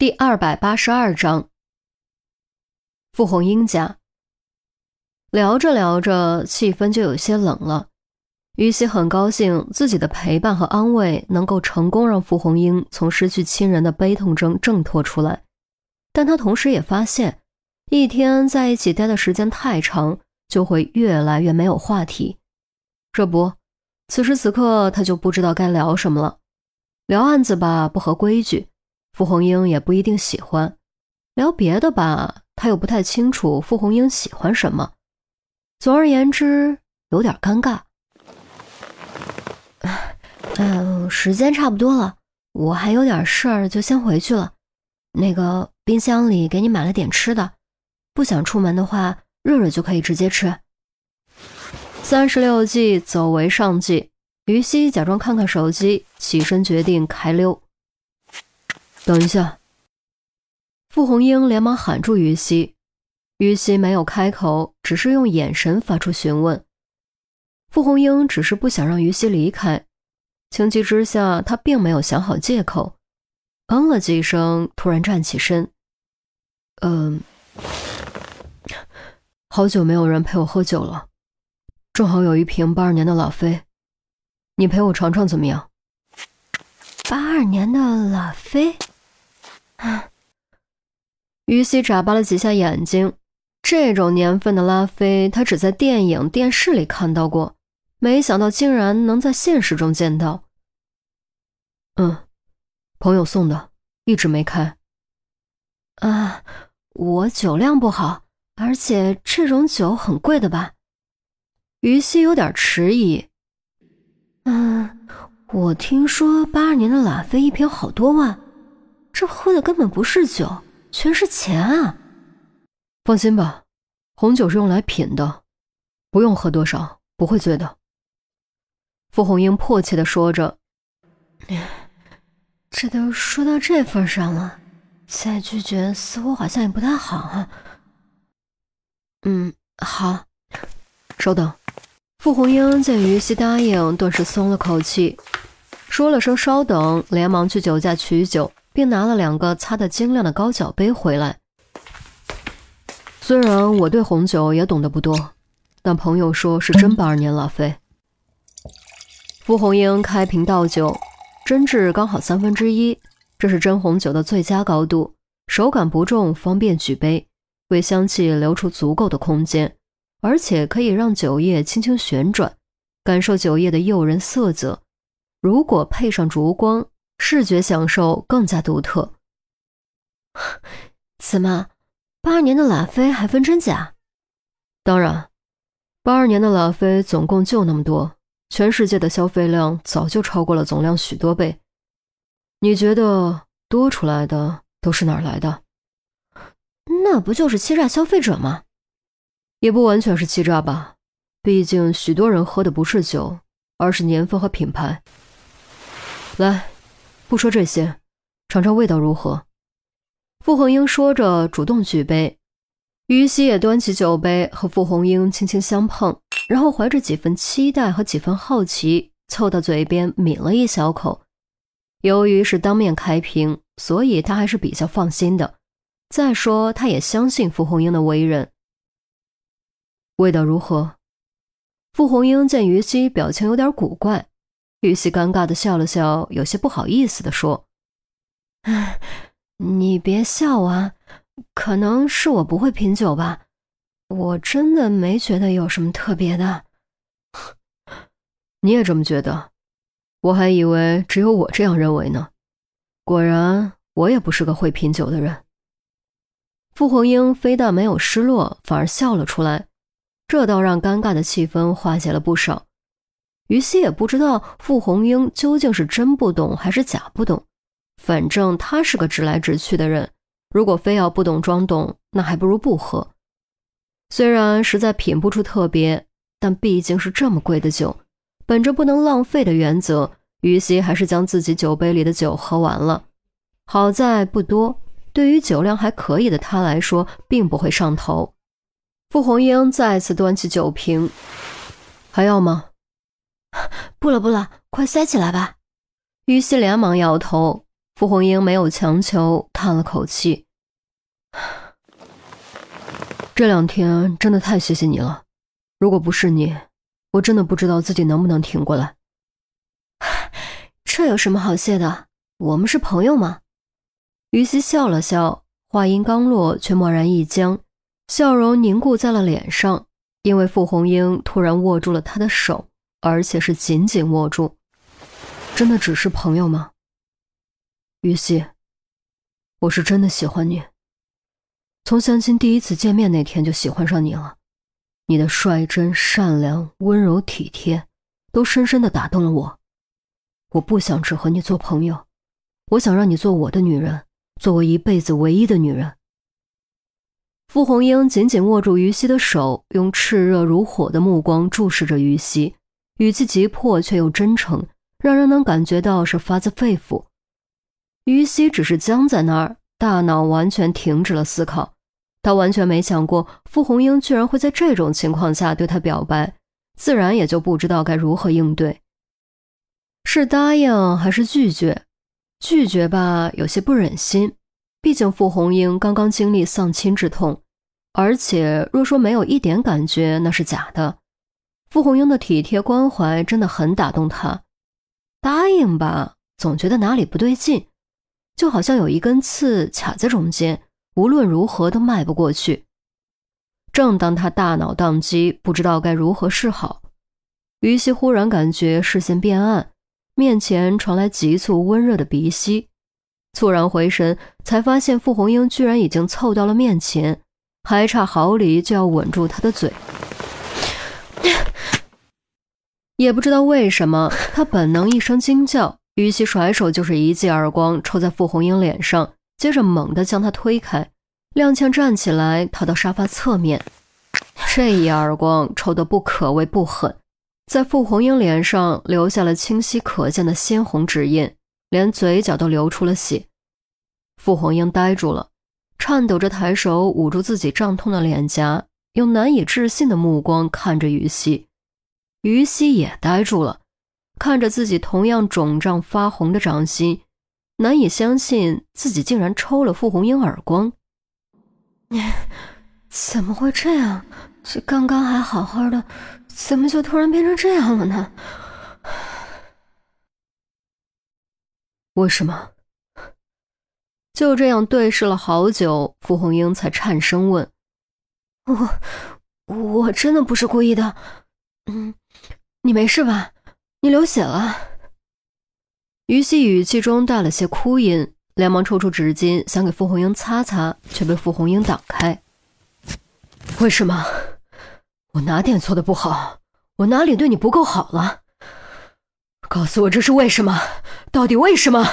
第二百八十二章，傅红英家聊着聊着，气氛就有些冷了。于西很高兴自己的陪伴和安慰能够成功让傅红英从失去亲人的悲痛中挣脱出来，但他同时也发现，一天在一起待的时间太长，就会越来越没有话题。这不，此时此刻他就不知道该聊什么了。聊案子吧，不合规矩，傅红英也不一定喜欢；聊别的吧，他又不太清楚傅红英喜欢什么。总而言之，有点尴尬。嗯，时间差不多了，我还有点事儿，就先回去了。那个冰箱里给你买了点吃的，不想出门的话，热热就可以直接吃。三十六计，走为上计。于西假装看看手机，起身决定开溜。等一下！傅红英连忙喊住于西。于西没有开口，只是用眼神发出询问。傅红英只是不想让于西离开，情急之下，她并没有想好借口，嗯了几声，突然站起身。嗯，好久没有人陪我喝酒了，正好有一瓶八二年的拉菲。你陪我尝尝怎么样？八二年的拉菲，于西眨巴了几下眼睛。这种年份的拉菲，他只在电影、电视里看到过，没想到竟然能在现实中见到。嗯，朋友送的，一直没开。啊，我酒量不好，而且这种酒很贵的吧？于西有点迟疑。嗯，我听说八二年的拉菲一瓶好多万，这喝的根本不是酒，全是钱啊！放心吧，红酒是用来品的，不用喝多少，不会醉的。傅红英迫切的说着。这都说到这份上了，再拒绝似乎好像也不太好啊。嗯，好，稍等。傅红英见于西答应，顿时松了口气，说了声“稍等”，连忙去酒架取酒，并拿了两个擦得晶亮的高脚杯回来。虽然我对红酒也懂得不多，但朋友说是真八二年拉菲。傅红英开瓶倒酒，真质刚好三分之一，这是真红酒的最佳高度，手感不重，方便举杯，为香气留出足够的空间。而且可以让酒液轻轻旋转，感受酒液的诱人色泽。如果配上烛光，视觉享受更加独特。怎么，八二年的拉菲还分真假？当然，八二年的拉菲总共就那么多，全世界的消费量早就超过了总量许多倍。你觉得多出来的都是哪儿来的？那不就是欺诈消费者吗？也不完全是欺诈吧，毕竟许多人喝的不是酒，而是年份和品牌。来，不说这些，尝尝味道如何？傅红英说着，主动举杯，于西也端起酒杯和傅红英轻轻相碰，然后怀着几分期待和几分好奇，凑到嘴边抿了一小口。由于是当面开瓶，所以他还是比较放心的。再说，他也相信傅红英的为人。味道如何？傅红英见于西表情有点古怪，玉溪尴尬的笑了笑，有些不好意思的说：“你别笑啊，可能是我不会品酒吧，我真的没觉得有什么特别的。你也这么觉得？我还以为只有我这样认为呢。果然，我也不是个会品酒的人。”傅红英非但没有失落，反而笑了出来。这倒让尴尬的气氛化解了不少。于西也不知道傅红英究竟是真不懂还是假不懂，反正他是个直来直去的人。如果非要不懂装懂，那还不如不喝。虽然实在品不出特别，但毕竟是这么贵的酒，本着不能浪费的原则，于西还是将自己酒杯里的酒喝完了。好在不多，对于酒量还可以的他来说，并不会上头。傅红英再次端起酒瓶，还要吗？不了不了，快塞起来吧。于西连忙摇头。傅红英没有强求，叹了口气：“这两天真的太谢谢你了，如果不是你，我真的不知道自己能不能挺过来。这有什么好谢的？我们是朋友嘛。”于西笑了笑，话音刚落，却蓦然一僵，笑容凝固在了脸上，因为傅红英突然握住了他的手，而且是紧紧握住。真的只是朋友吗？于西，我是真的喜欢你。从相亲第一次见面那天就喜欢上你了。你的率真、善良、温柔、体贴，都深深的打动了我。我不想只和你做朋友，我想让你做我的女人，做我一辈子唯一的女人。傅红英紧紧握住于西的手，用炽热如火的目光注视着于西，语气急迫却又真诚，让人能感觉到是发自肺腑。于西只是僵在那儿，大脑完全停止了思考。他完全没想过傅红英居然会在这种情况下对他表白，自然也就不知道该如何应对。是答应还是拒绝？拒绝吧，有些不忍心，毕竟傅红英刚刚经历丧亲之痛，而且若说没有一点感觉，那是假的。傅红英的体贴关怀真的很打动他。答应吧，总觉得哪里不对劲。就好像有一根刺卡在中间，无论如何都迈不过去。正当他大脑宕机，不知道该如何是好，于西忽然感觉视线变暗，面前传来急促温热的鼻息。猝然回神，才发现傅红英居然已经凑到了面前，还差毫厘就要吻住他的嘴。也不知道为什么，他本能一声惊叫。于西甩手就是一记耳光，抽在傅红英脸上，接着猛地将她推开，踉跄站起来，逃到沙发侧面。这一耳光抽得不可谓不狠，在傅红英脸上留下了清晰可见的鲜红指印，连嘴角都流出了血。傅红英呆住了，颤抖着抬手捂住自己胀痛的脸颊，用难以置信的目光看着于西。于西也呆住了。看着自己同样肿胀发红的掌心，难以相信自己竟然抽了傅红英耳光。怎么会这样？这刚刚还好好的，怎么就突然变成这样了呢？为什么？就这样对视了好久，傅红英才颤声问：“我，我真的不是故意的。嗯，你没事吧？”你流血了，于西语气中带了些哭音，连忙抽出纸巾想给傅红英擦擦，却被傅红英挡开。为什么？我哪点做的不好？我哪里对你不够好了？告诉我这是为什么？到底为什么？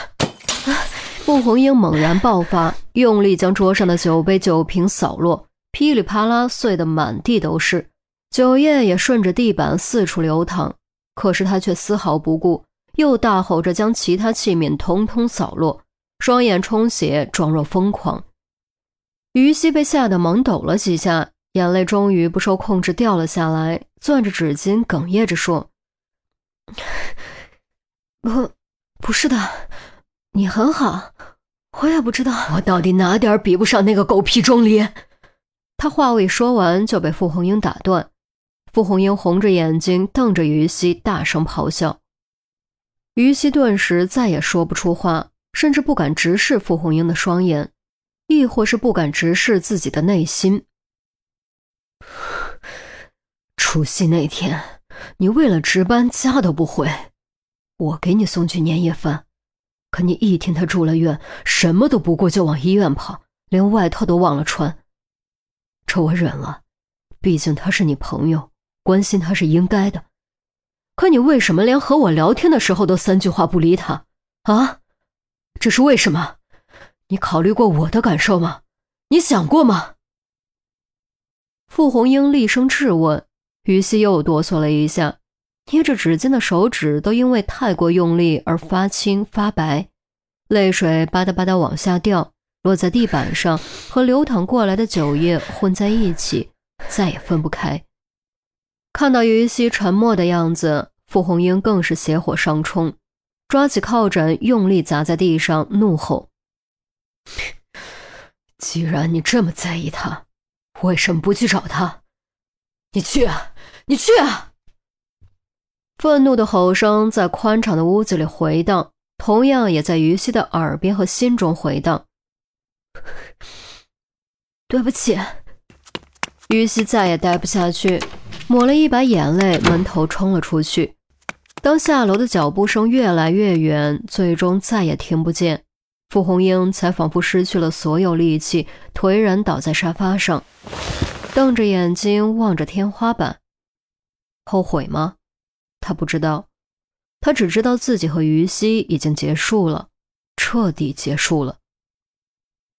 傅红英猛然爆发，用力将桌上的酒杯、酒瓶扫落，噼里啪啦碎得满地都是，酒液也顺着地板四处流淌。可是他却丝毫不顾，又大吼着将其他器皿统统扫落，双眼充血，状若疯狂。于西被吓得猛抖了几下，眼泪终于不受控制掉了下来，攥着纸巾哽咽着说：“ 不，不是的，你很好，我也不知道我到底哪点比不上那个狗屁钟离。”他话未说完就被傅红英打断。傅红英红着眼睛瞪着于西，大声咆哮。于西顿时再也说不出话，甚至不敢直视傅红英的双眼，亦或是不敢直视自己的内心。除夕那天，你为了值班家都不回，我给你送去年夜饭，可你一听他住了院，什么都不顾就往医院跑，连外套都忘了穿。这我忍了，毕竟他是你朋友。关心他是应该的，可你为什么连和我聊天的时候都三句话不理他？啊，这是为什么？你考虑过我的感受吗？你想过吗？傅红英厉声质问，于西又哆嗦了一下，捏着纸巾的手指都因为太过用力而发青发白，泪水吧嗒吧嗒往下掉，落在地板上，和流淌过来的酒液混在一起，再也分不开。看到于西沉默的样子，傅红英更是邪火上冲，抓起靠枕用力砸在地上，怒吼：“既然你这么在意他，为什么不去找他？你去啊，你去啊！”愤怒的吼声在宽敞的屋子里回荡，同样也在于西的耳边和心中回荡。对不起，于西再也待不下去，抹了一把眼泪，闷头冲了出去。当下楼的脚步声越来越远，最终再也听不见，傅红英才仿佛失去了所有力气，颓然倒在沙发上，瞪着眼睛望着天花板。后悔吗？他不知道，他只知道自己和于西已经结束了，彻底结束了。